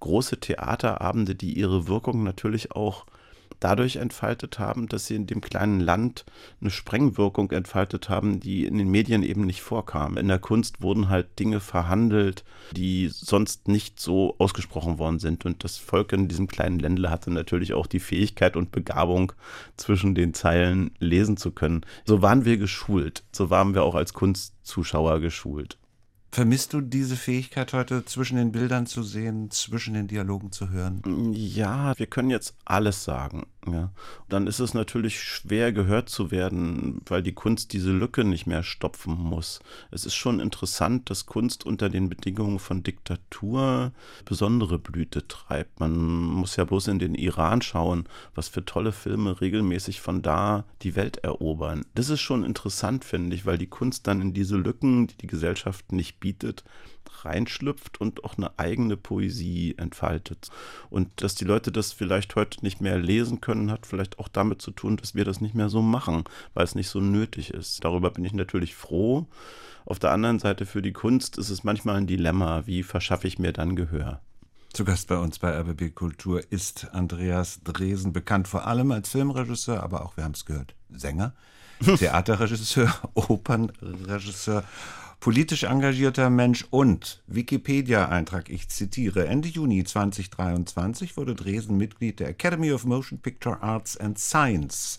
große Theaterabende, die ihre Wirkung natürlich auch dadurch entfaltet haben, dass sie in dem kleinen Land eine Sprengwirkung entfaltet haben, die in den Medien eben nicht vorkam. In der Kunst wurden halt Dinge verhandelt, die sonst nicht so ausgesprochen worden sind. Und das Volk in diesem kleinen Ländle hatte natürlich auch die Fähigkeit und Begabung, zwischen den Zeilen lesen zu können. So waren wir geschult. So waren wir auch als Kunstzuschauer geschult. Vermisst du diese Fähigkeit heute zwischen den Bildern zu sehen, zwischen den Dialogen zu hören? Ja, wir können jetzt alles sagen. Ja. Dann ist es natürlich schwer gehört zu werden, weil die Kunst diese Lücke nicht mehr stopfen muss. Es ist schon interessant, dass Kunst unter den Bedingungen von Diktatur besondere Blüte treibt. Man muss ja bloß in den Iran schauen, was für tolle Filme regelmäßig von da die Welt erobern. Das ist schon interessant, finde ich, weil die Kunst dann in diese Lücken, die die Gesellschaft nicht bietet, reinschlüpft und auch eine eigene Poesie entfaltet. Und dass die Leute das vielleicht heute nicht mehr lesen können, hat vielleicht auch damit zu tun, dass wir das nicht mehr so machen, weil es nicht so nötig ist. Darüber bin ich natürlich froh. Auf der anderen Seite für die Kunst ist es manchmal ein Dilemma, wie verschaffe ich mir dann Gehör? Zu Gast bei uns bei RBB Kultur ist Andreas Dresen, bekannt vor allem als Filmregisseur, aber auch, wir haben es gehört, Sänger, Theaterregisseur, Opernregisseur politisch engagierter Mensch und Wikipedia-Eintrag, ich zitiere, Ende Juni 2023 wurde Dresen Mitglied der Academy of Motion Picture Arts and Science.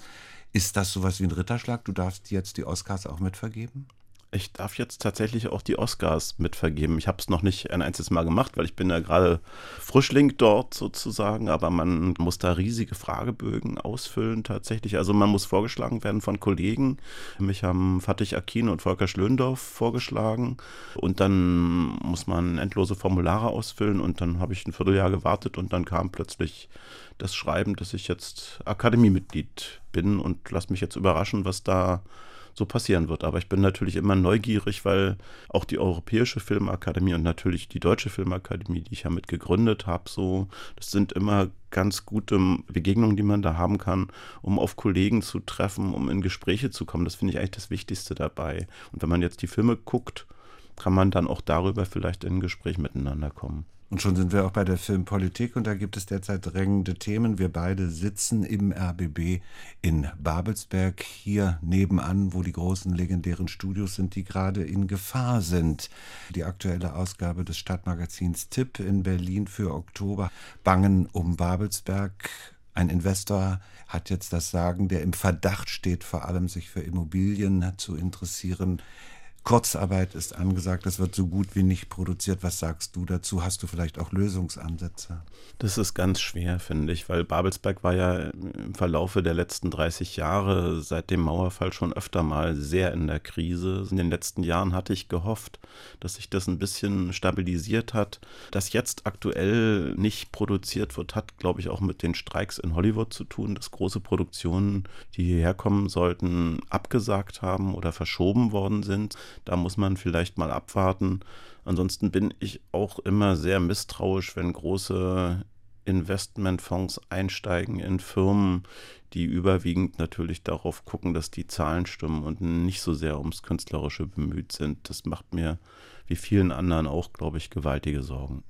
Ist das sowas wie ein Ritterschlag? Du darfst jetzt die Oscars auch mitvergeben? Ich darf jetzt tatsächlich auch die Oscars mitvergeben. Ich habe es noch nicht ein einziges Mal gemacht, weil ich bin ja gerade Frischling dort sozusagen, aber man muss da riesige Fragebögen ausfüllen tatsächlich. Also man muss vorgeschlagen werden von Kollegen. Mich haben Fatih Akin und Volker Schlöndorf vorgeschlagen und dann muss man endlose Formulare ausfüllen und dann habe ich ein Vierteljahr gewartet und dann kam plötzlich das Schreiben, dass ich jetzt Akademiemitglied bin und lass mich jetzt überraschen, was da so passieren wird. Aber ich bin natürlich immer neugierig, weil auch die Europäische Filmakademie und natürlich die Deutsche Filmakademie, die ich ja mit gegründet habe, so, das sind immer ganz gute Begegnungen, die man da haben kann, um auf Kollegen zu treffen, um in Gespräche zu kommen. Das finde ich eigentlich das Wichtigste dabei. Und wenn man jetzt die Filme guckt, kann man dann auch darüber vielleicht in ein Gespräch miteinander kommen. Und schon sind wir auch bei der Filmpolitik und da gibt es derzeit drängende Themen. Wir beide sitzen im RBB in Babelsberg, hier nebenan, wo die großen legendären Studios sind, die gerade in Gefahr sind. Die aktuelle Ausgabe des Stadtmagazins Tipp in Berlin für Oktober. Bangen um Babelsberg. Ein Investor hat jetzt das Sagen, der im Verdacht steht, vor allem sich für Immobilien zu interessieren. Kurzarbeit ist angesagt, es wird so gut wie nicht produziert. Was sagst du dazu? Hast du vielleicht auch Lösungsansätze? Das ist ganz schwer, finde ich, weil Babelsberg war ja im Verlaufe der letzten 30 Jahre seit dem Mauerfall schon öfter mal sehr in der Krise. In den letzten Jahren hatte ich gehofft, dass sich das ein bisschen stabilisiert hat. Dass jetzt aktuell nicht produziert wird, hat, glaube ich, auch mit den Streiks in Hollywood zu tun, dass große Produktionen, die hierher kommen sollten, abgesagt haben oder verschoben worden sind. Da muss man vielleicht mal abwarten. Ansonsten bin ich auch immer sehr misstrauisch, wenn große Investmentfonds einsteigen in Firmen, die überwiegend natürlich darauf gucken, dass die Zahlen stimmen und nicht so sehr ums Künstlerische bemüht sind. Das macht mir wie vielen anderen auch, glaube ich, gewaltige Sorgen.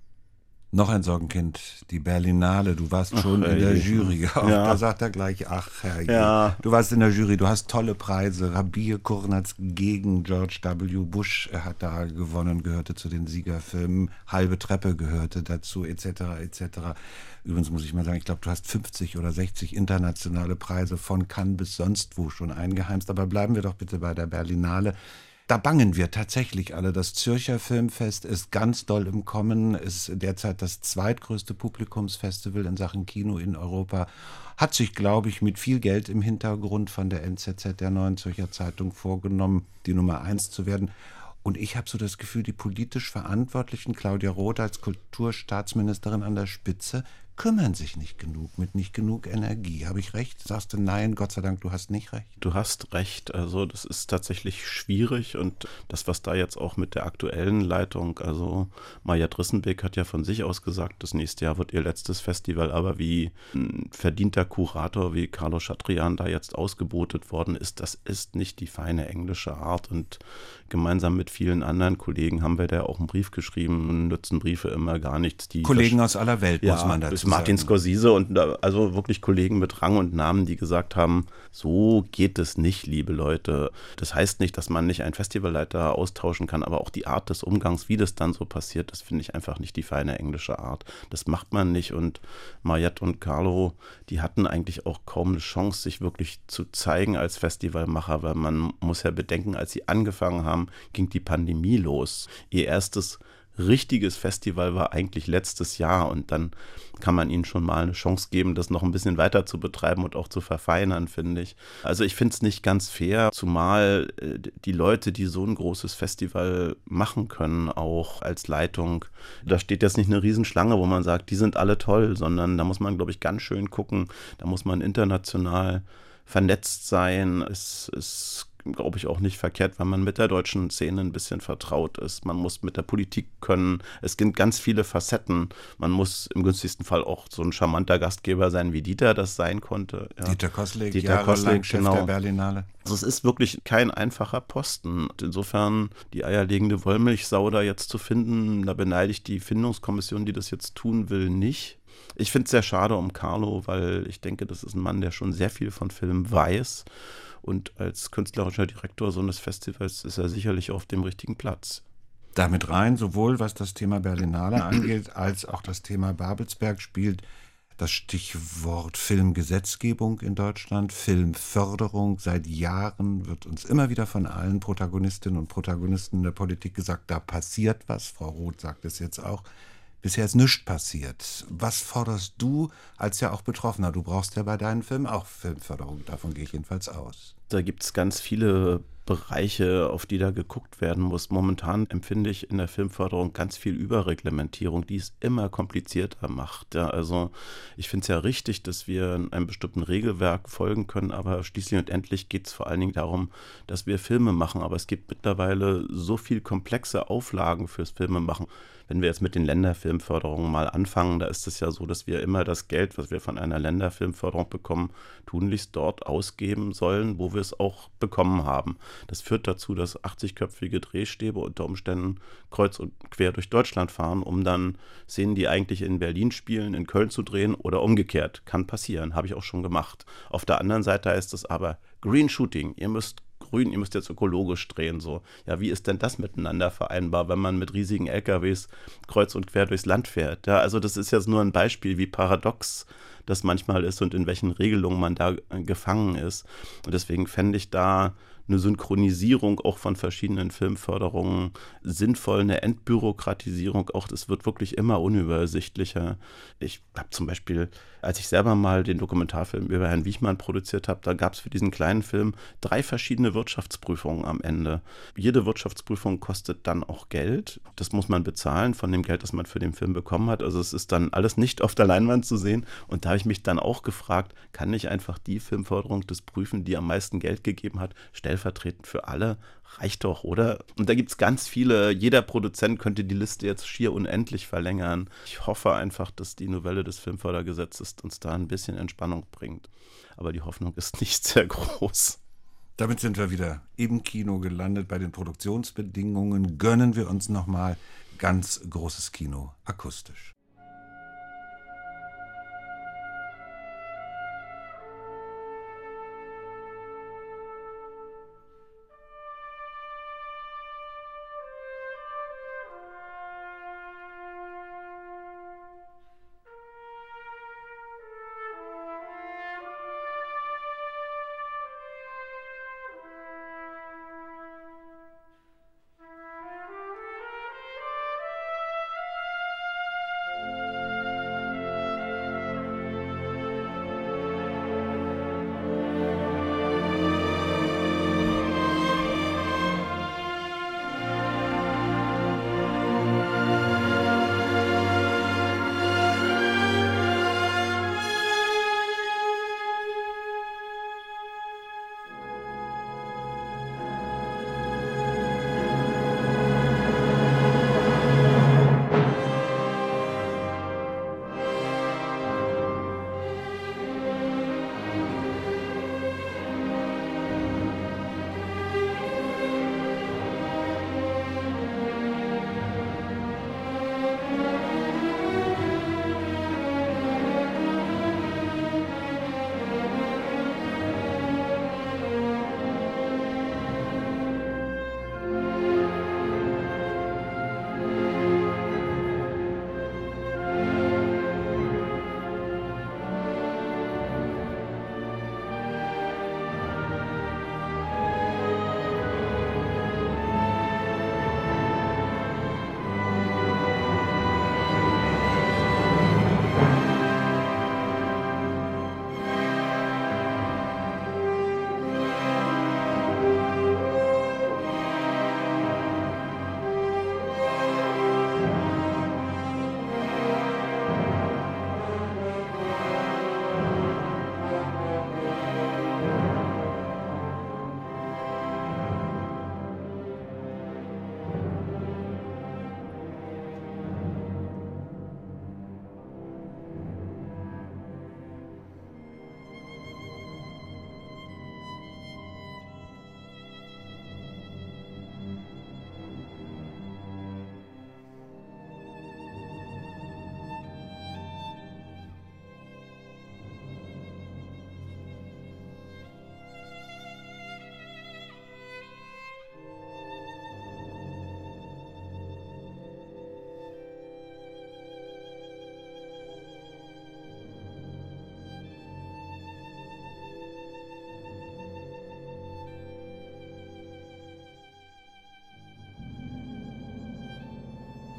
Noch ein Sorgenkind, die Berlinale. Du warst schon ach, in der Jury. Ja. Da sagt er gleich, ach Herr, ja. du warst in der Jury, du hast tolle Preise. Rabir Kurnatz gegen George W. Bush er hat da gewonnen, gehörte zu den Siegerfilmen. Halbe Treppe gehörte dazu, etc., etc. Übrigens muss ich mal sagen, ich glaube, du hast 50 oder 60 internationale Preise von Cannes bis sonst wo schon eingeheimst. Aber bleiben wir doch bitte bei der Berlinale. Da bangen wir tatsächlich alle. Das Zürcher Filmfest ist ganz doll im Kommen, ist derzeit das zweitgrößte Publikumsfestival in Sachen Kino in Europa. Hat sich, glaube ich, mit viel Geld im Hintergrund von der NZZ, der Neuen Zürcher Zeitung, vorgenommen, die Nummer eins zu werden. Und ich habe so das Gefühl, die politisch Verantwortlichen, Claudia Roth als Kulturstaatsministerin an der Spitze, kümmern sich nicht genug, mit nicht genug Energie. Habe ich recht? Sagst du nein, Gott sei Dank, du hast nicht recht? Du hast recht. Also das ist tatsächlich schwierig und das, was da jetzt auch mit der aktuellen Leitung, also Maja Drissenbeck hat ja von sich aus gesagt, das nächste Jahr wird ihr letztes Festival, aber wie ein verdienter Kurator wie Carlos Chatrian da jetzt ausgebotet worden ist, das ist nicht die feine englische Art und gemeinsam mit vielen anderen Kollegen haben wir da auch einen Brief geschrieben und nützen Briefe immer gar nichts. Die Kollegen aus aller Welt, ja, muss man dazu Martin sagen. Scorsese und also wirklich Kollegen mit Rang und Namen, die gesagt haben, so geht es nicht, liebe Leute. Das heißt nicht, dass man nicht einen Festivalleiter austauschen kann, aber auch die Art des Umgangs, wie das dann so passiert, das finde ich einfach nicht die feine englische Art. Das macht man nicht und Mariette und Carlo, die hatten eigentlich auch kaum eine Chance, sich wirklich zu zeigen als Festivalmacher, weil man muss ja bedenken, als sie angefangen haben, ging die Pandemie los. Ihr erstes richtiges Festival war eigentlich letztes Jahr und dann kann man ihnen schon mal eine Chance geben, das noch ein bisschen weiter zu betreiben und auch zu verfeinern, finde ich. Also ich finde es nicht ganz fair, zumal äh, die Leute, die so ein großes Festival machen können, auch als Leitung, da steht jetzt nicht eine Riesenschlange, wo man sagt, die sind alle toll, sondern da muss man, glaube ich, ganz schön gucken, da muss man international vernetzt sein. Es, es glaube ich, auch nicht verkehrt, wenn man mit der deutschen Szene ein bisschen vertraut ist. Man muss mit der Politik können. Es gibt ganz viele Facetten. Man muss im günstigsten Fall auch so ein charmanter Gastgeber sein, wie Dieter das sein konnte. Ja. Dieter Koslik, Dieter Koslik, Chef genau. der Berlinale. Also es ist wirklich kein einfacher Posten. Insofern die eierlegende Wollmilchsau da jetzt zu finden, da beneide ich die Findungskommission, die das jetzt tun will, nicht. Ich finde es sehr schade um Carlo, weil ich denke, das ist ein Mann, der schon sehr viel von Film weiß und als künstlerischer Direktor so eines Festivals ist er sicherlich auf dem richtigen Platz. Damit rein, sowohl was das Thema Berlinale angeht, als auch das Thema Babelsberg spielt das Stichwort Filmgesetzgebung in Deutschland, Filmförderung. Seit Jahren wird uns immer wieder von allen Protagonistinnen und Protagonisten der Politik gesagt, da passiert was. Frau Roth sagt es jetzt auch. Bisher ist nichts passiert. Was forderst du als ja auch Betroffener? Du brauchst ja bei deinen Filmen auch Filmförderung. Davon gehe ich jedenfalls aus. Da gibt es ganz viele Bereiche, auf die da geguckt werden muss. Momentan empfinde ich in der Filmförderung ganz viel Überreglementierung, die es immer komplizierter macht. Ja, also ich finde es ja richtig, dass wir einem bestimmten Regelwerk folgen können, aber schließlich und endlich geht es vor allen Dingen darum, dass wir Filme machen. Aber es gibt mittlerweile so viel komplexe Auflagen fürs Filmemachen. Wenn wir jetzt mit den Länderfilmförderungen mal anfangen, da ist es ja so, dass wir immer das Geld, was wir von einer Länderfilmförderung bekommen, tunlichst dort ausgeben sollen, wo wir es auch bekommen haben. Das führt dazu, dass 80-köpfige Drehstäbe unter Umständen kreuz und quer durch Deutschland fahren, um dann Szenen, die eigentlich in Berlin spielen, in Köln zu drehen oder umgekehrt. Kann passieren, habe ich auch schon gemacht. Auf der anderen Seite heißt es aber Green Shooting. Ihr müsst grün, ihr müsst jetzt ökologisch drehen. So, ja, wie ist denn das miteinander vereinbar, wenn man mit riesigen LKWs kreuz und quer durchs Land fährt? Ja, also das ist jetzt nur ein Beispiel, wie paradox das manchmal ist und in welchen Regelungen man da äh, gefangen ist. Und deswegen fände ich da eine Synchronisierung auch von verschiedenen Filmförderungen sinnvoll, eine Entbürokratisierung auch. Das wird wirklich immer unübersichtlicher. Ich habe zum Beispiel, als ich selber mal den Dokumentarfilm über Herrn Wichmann produziert habe, da gab es für diesen kleinen Film drei verschiedene Wirtschaftsprüfungen am Ende. Jede Wirtschaftsprüfung kostet dann auch Geld. Das muss man bezahlen von dem Geld, das man für den Film bekommen hat. Also es ist dann alles nicht auf der Leinwand zu sehen. Und da habe ich mich dann auch gefragt, kann ich einfach die Filmförderung des Prüfen, die am meisten Geld gegeben hat, stellen stellvertretend für alle. Reicht doch, oder? Und da gibt es ganz viele. Jeder Produzent könnte die Liste jetzt schier unendlich verlängern. Ich hoffe einfach, dass die Novelle des Filmfördergesetzes uns da ein bisschen Entspannung bringt. Aber die Hoffnung ist nicht sehr groß. Damit sind wir wieder im Kino gelandet. Bei den Produktionsbedingungen gönnen wir uns nochmal ganz großes Kino akustisch.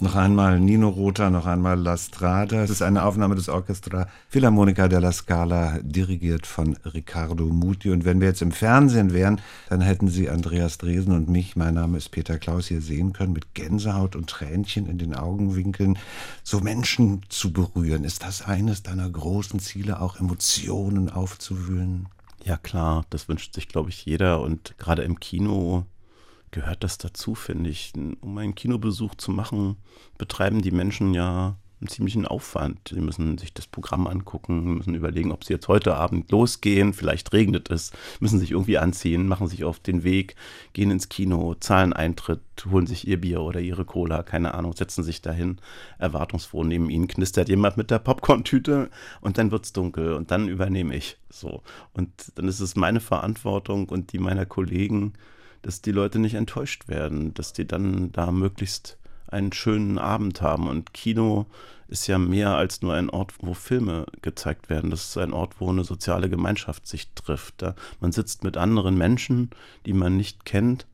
Noch einmal Nino Rota, noch einmal La Strada. Es ist eine Aufnahme des Orchestra Philharmonica della Scala, dirigiert von Riccardo Muti. Und wenn wir jetzt im Fernsehen wären, dann hätten Sie Andreas Dresen und mich, mein Name ist Peter Klaus, hier sehen können, mit Gänsehaut und Tränchen in den Augenwinkeln, so Menschen zu berühren. Ist das eines deiner großen Ziele, auch Emotionen aufzuwühlen? Ja klar, das wünscht sich, glaube ich, jeder. Und gerade im Kino gehört das dazu, finde ich. Um einen Kinobesuch zu machen, betreiben die Menschen ja einen ziemlichen Aufwand. Sie müssen sich das Programm angucken, müssen überlegen, ob sie jetzt heute Abend losgehen, vielleicht regnet es, müssen sich irgendwie anziehen, machen sich auf den Weg, gehen ins Kino, zahlen Eintritt, holen sich ihr Bier oder ihre Cola, keine Ahnung, setzen sich dahin, erwartungsfroh neben ihnen knistert jemand mit der Popcorn-Tüte und dann wird es dunkel und dann übernehme ich. So. Und dann ist es meine Verantwortung und die meiner Kollegen, dass die Leute nicht enttäuscht werden, dass die dann da möglichst einen schönen Abend haben. Und Kino ist ja mehr als nur ein Ort, wo Filme gezeigt werden. Das ist ein Ort, wo eine soziale Gemeinschaft sich trifft. Da man sitzt mit anderen Menschen, die man nicht kennt,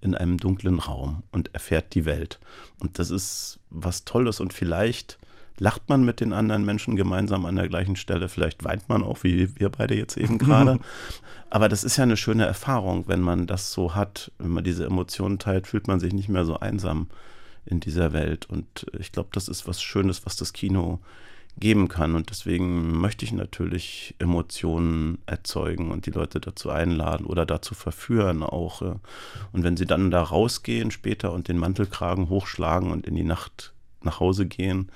in einem dunklen Raum und erfährt die Welt. Und das ist was Tolles und vielleicht lacht man mit den anderen Menschen gemeinsam an der gleichen Stelle. Vielleicht weint man auch, wie wir beide jetzt eben gerade. Aber das ist ja eine schöne Erfahrung, wenn man das so hat. Wenn man diese Emotionen teilt, fühlt man sich nicht mehr so einsam in dieser Welt. Und ich glaube, das ist was Schönes, was das Kino geben kann. Und deswegen möchte ich natürlich Emotionen erzeugen und die Leute dazu einladen oder dazu verführen auch. Und wenn sie dann da rausgehen später und den Mantelkragen hochschlagen und in die Nacht nach Hause gehen,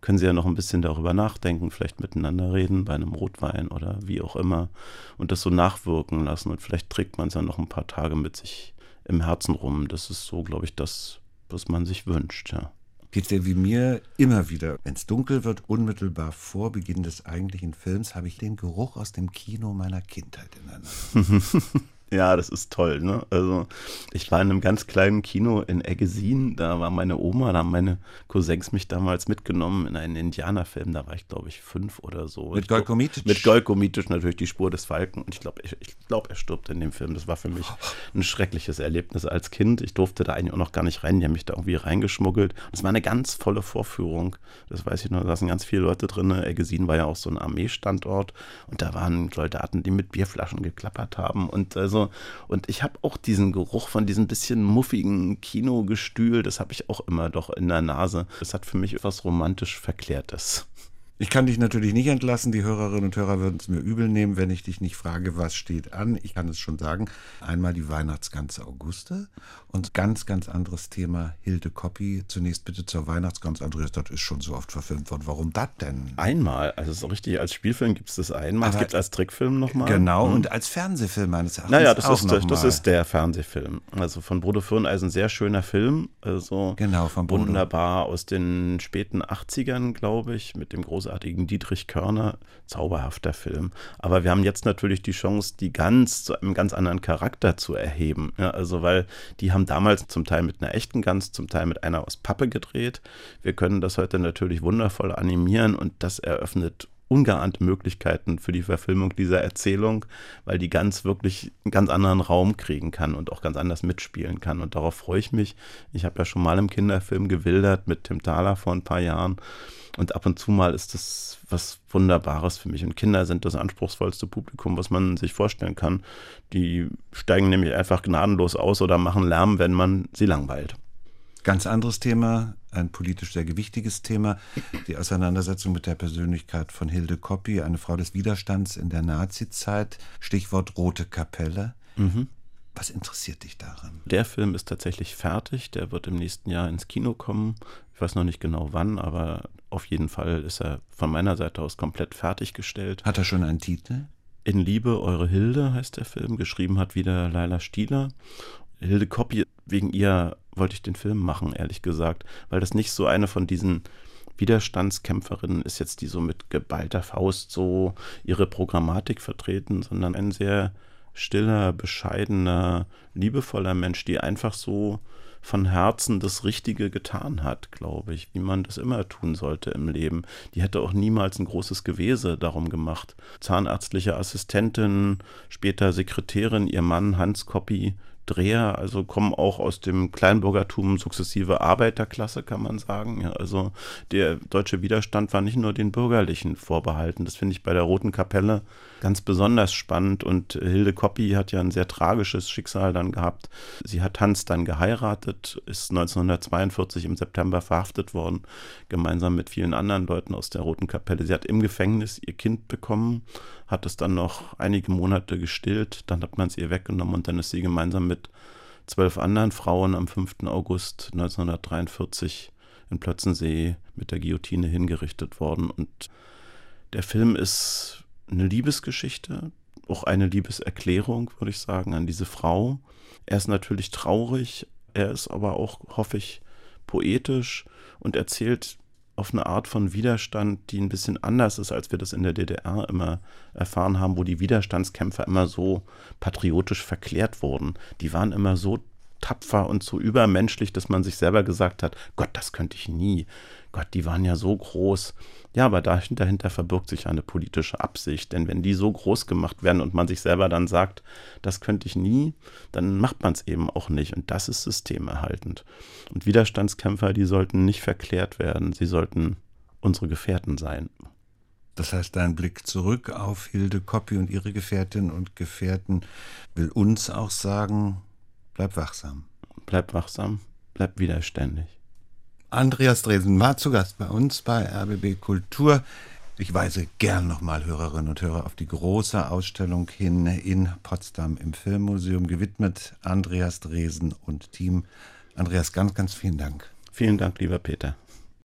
können Sie ja noch ein bisschen darüber nachdenken, vielleicht miteinander reden bei einem Rotwein oder wie auch immer und das so nachwirken lassen und vielleicht trägt man es ja noch ein paar Tage mit sich im Herzen rum. Das ist so, glaube ich, das, was man sich wünscht, ja. Geht dir wie mir immer wieder, wenn es dunkel wird, unmittelbar vor Beginn des eigentlichen Films, habe ich den Geruch aus dem Kino meiner Kindheit in der Nase. Ja, das ist toll. Ne? Also ich war in einem ganz kleinen Kino in Eggesin, da war meine Oma, da haben meine Cousins mich damals mitgenommen in einen Indianerfilm, da war ich glaube ich fünf oder so. Mit Golko Mitic? Mit Golko Mitic natürlich, die Spur des Falken und ich glaube, ich, ich glaub, er stirbt in dem Film. Das war für mich ein schreckliches Erlebnis als Kind. Ich durfte da eigentlich auch noch gar nicht rein, die haben mich da irgendwie reingeschmuggelt. Das war eine ganz volle Vorführung, das weiß ich noch, da saßen ganz viele Leute drin. Eggesin war ja auch so ein Armeestandort und da waren Soldaten, die mit Bierflaschen geklappert haben und also also, und ich habe auch diesen Geruch von diesem bisschen muffigen Kinogestühl, das habe ich auch immer doch in der Nase. Das hat für mich etwas romantisch Verklärtes. Ich kann dich natürlich nicht entlassen. Die Hörerinnen und Hörer würden es mir übel nehmen, wenn ich dich nicht frage, was steht an. Ich kann es schon sagen. Einmal die Weihnachtsgans Auguste und ganz, ganz anderes Thema Hilde Koppi. Zunächst bitte zur Weihnachtsgans. Andreas, das ist schon so oft verfilmt worden. Warum das denn? Einmal. Also so richtig als Spielfilm gibt es das einmal. es gibt es als Trickfilm nochmal. Genau. Hm. Und als Fernsehfilm meines Erachtens Naja, das, auch ist, das ist der Fernsehfilm. Also von Bodo Fürneisen. Sehr schöner Film. Also genau, von Bodo. Wunderbar aus den späten 80ern, glaube ich, mit dem großen großartigen Dietrich Körner. Zauberhafter Film. Aber wir haben jetzt natürlich die Chance, die ganz zu einem ganz anderen Charakter zu erheben. Ja, also, weil die haben damals zum Teil mit einer echten Gans, zum Teil mit einer aus Pappe gedreht. Wir können das heute natürlich wundervoll animieren und das eröffnet ungeahnte Möglichkeiten für die Verfilmung dieser Erzählung, weil die ganz wirklich einen ganz anderen Raum kriegen kann und auch ganz anders mitspielen kann. Und darauf freue ich mich. Ich habe ja schon mal im Kinderfilm gewildert mit Tim Thaler vor ein paar Jahren. Und ab und zu mal ist das was Wunderbares für mich. Und Kinder sind das anspruchsvollste Publikum, was man sich vorstellen kann. Die steigen nämlich einfach gnadenlos aus oder machen Lärm, wenn man sie langweilt. Ganz anderes Thema, ein politisch sehr gewichtiges Thema, die Auseinandersetzung mit der Persönlichkeit von Hilde Koppi, eine Frau des Widerstands in der Nazizeit, Stichwort Rote Kapelle. Mhm. Was interessiert dich daran? Der Film ist tatsächlich fertig, der wird im nächsten Jahr ins Kino kommen. Ich weiß noch nicht genau wann, aber auf jeden Fall ist er von meiner Seite aus komplett fertiggestellt. Hat er schon einen Titel? In Liebe, eure Hilde heißt der Film. Geschrieben hat wieder Laila Stieler. Hilde Koppi, wegen ihr wollte ich den Film machen, ehrlich gesagt, weil das nicht so eine von diesen Widerstandskämpferinnen ist jetzt, die so mit geballter Faust so ihre Programmatik vertreten, sondern ein sehr stiller, bescheidener, liebevoller Mensch, die einfach so von Herzen das Richtige getan hat, glaube ich, wie man das immer tun sollte im Leben. Die hätte auch niemals ein großes Gewese darum gemacht. Zahnärztliche Assistentin, später Sekretärin, ihr Mann Hans Koppi, Dreher, also kommen auch aus dem Kleinbürgertum, sukzessive Arbeiterklasse, kann man sagen. Ja, also der deutsche Widerstand war nicht nur den Bürgerlichen vorbehalten. Das finde ich bei der Roten Kapelle ganz besonders spannend. Und Hilde Koppi hat ja ein sehr tragisches Schicksal dann gehabt. Sie hat Hans dann geheiratet, ist 1942 im September verhaftet worden, gemeinsam mit vielen anderen Leuten aus der Roten Kapelle. Sie hat im Gefängnis ihr Kind bekommen, hat es dann noch einige Monate gestillt, dann hat man es ihr weggenommen und dann ist sie gemeinsam mit zwölf anderen Frauen am 5. August 1943 in Plötzensee mit der Guillotine hingerichtet worden. Und der Film ist eine Liebesgeschichte, auch eine Liebeserklärung, würde ich sagen, an diese Frau. Er ist natürlich traurig, er ist aber auch, hoffe ich, poetisch und erzählt auf eine Art von Widerstand, die ein bisschen anders ist, als wir das in der DDR immer erfahren haben, wo die Widerstandskämpfer immer so patriotisch verklärt wurden. Die waren immer so tapfer und so übermenschlich, dass man sich selber gesagt hat, Gott, das könnte ich nie. Gott, die waren ja so groß. Ja, aber dahinter, verbirgt sich eine politische Absicht. Denn wenn die so groß gemacht werden und man sich selber dann sagt, das könnte ich nie, dann macht man es eben auch nicht. Und das ist systemerhaltend. Und Widerstandskämpfer, die sollten nicht verklärt werden. Sie sollten unsere Gefährten sein. Das heißt, dein Blick zurück auf Hilde Koppi und ihre Gefährtinnen und Gefährten will uns auch sagen, Bleib wachsam. Bleib wachsam, bleib widerständig. Andreas Dresen war zu Gast bei uns bei RBB Kultur. Ich weise gern nochmal Hörerinnen und Hörer auf die große Ausstellung hin in Potsdam im Filmmuseum, gewidmet Andreas Dresen und Team. Andreas, ganz, ganz vielen Dank. Vielen Dank, lieber Peter.